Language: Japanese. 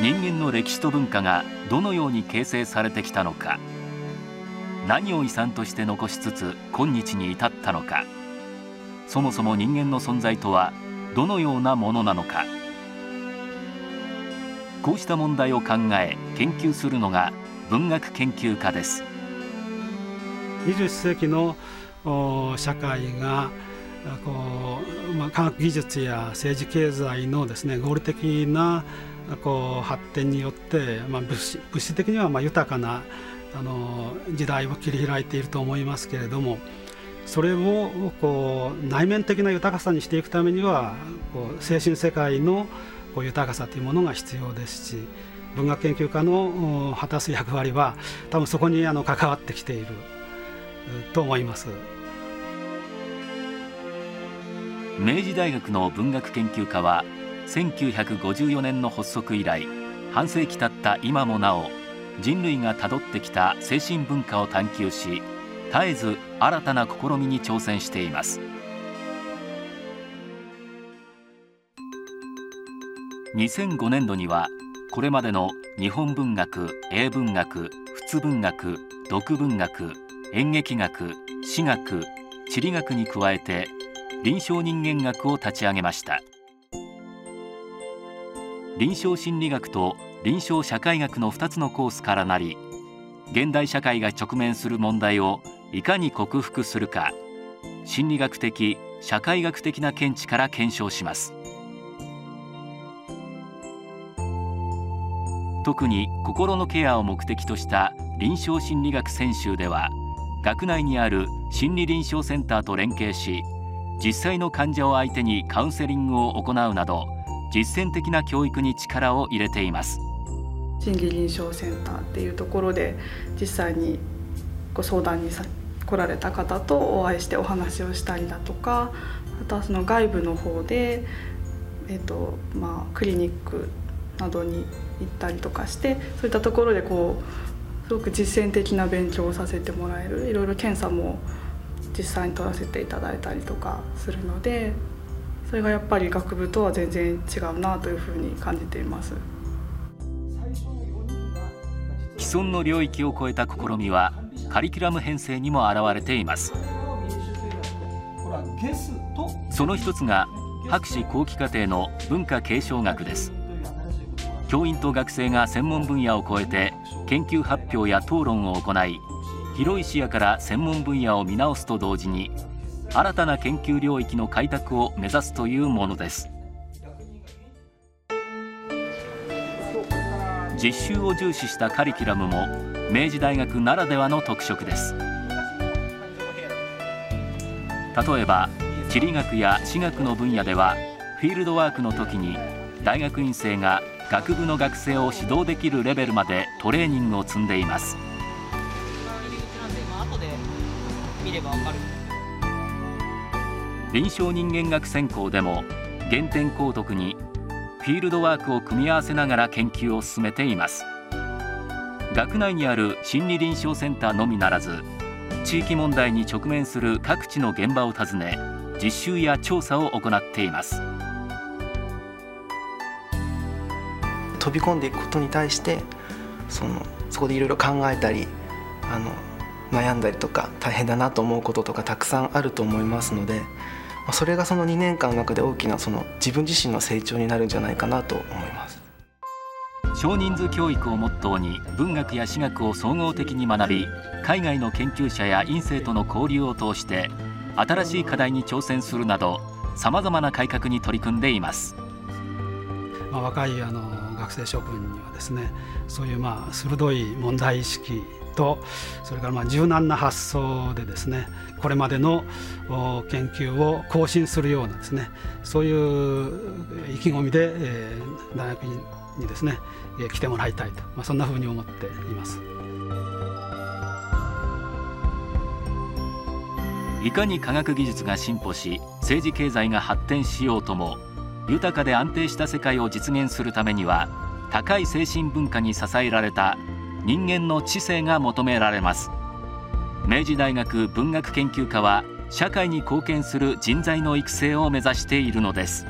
人間の歴史と文化がどのように形成されてきたのか。何を遺産として残しつつ今日に至ったのか。そもそも人間の存在とはどのようなものなのか。こうした問題を考え研究するのが文学研究家です。21世紀の社会がこう、まあ、科学技術や政治経済のですね合理的なこう発展によって、まあ、物質物質的にはまあ豊かなあの時代を切り開いていると思いますけれどもそれをこう内面的な豊かさにしていくためにはこう精神世界のこう豊かさというものが必要ですし文学研究家の果たす役割は多分そこにあの関わってきていると思います。明治大学の文学研究科は1954年の発足以来半世紀経った今もなお人類がたどってきた精神文化を探求し絶えず新たな試みに挑戦しています。2005年度にはこれまでの日本文学英文学仏文学読文学演劇学史学地理学に加えて臨床人間学を立ち上げました。臨床心理学と臨床社会学の2つのコースからなり現代社会が直面する問題をいかに克服するか心理学的社会学的な見地から検証します。特に心のケアを目的とした臨床心理学専修では学内にある心理臨床センターと連携し実際の患者を相手にカウンセリングを行うなど実践的な教育に力を入れています。心理臨床センターっていうところで実際にご相談に来られた方とお会いしてお話をしたりだとかあとはその外部の方で、えーとまあ、クリニックなどに行ったりとかしてそういったところでこうすごく実践的な勉強をさせてもらえるいろいろ検査も実際に取らせていただいたりとかするのでそれがやっぱり学部とは全然違うなというふうに感じています。既存の領域を超えた試みはカリキュラム編成にも表れています。その一つが博士後期課程の文化継承学です。教員と学生が専門分野を超えて研究発表や討論を行い広い視野から専門分野を見直すと同時に新たな研究領域の開拓を目指すというものです。実習を重視したカリキュラムも明治大学ならではの特色です。例えば地理学や地学の分野ではフィールドワークの時に大学院生が学部の学生を指導できるレベルまでトレーニングを積んでいます。見ればわかる臨床人間学専攻でも原点高徳にフィールドワークを組み合わせながら研究を進めています。学内にある心理臨床センターのみならず地域問題に直面する各地の現場を訪ね実習や調査を行っています。飛び込んでいくことに対してそのそこでいろいろ考えたりあの悩んだりとか大変だなと思うこととかたくさんあると思いますのでそれがその2年間の中で大きなその自分自身の成長になるんじゃないかなと思います少人数教育をモットーに文学や史学を総合的に学び海外の研究者や院生との交流を通して新しい課題に挑戦するなどさまざまな改革に取り組んでいます。まあ、若いあの学生諸君にはですねそういうまあ鋭い問題意識とそれからまあ柔軟な発想でですねこれまでの研究を更新するようなですねそういう意気込みで、えー、大学にですね来てもらいたいと、まあ、そんなふうに思っています。いかに科学技術が進歩し政治経済が発展しようとも豊かで安定した世界を実現するためには高い精神文化に支えられた人間の知性が求められます。明治大学文学研究科は社会に貢献する人材の育成を目指しているのです。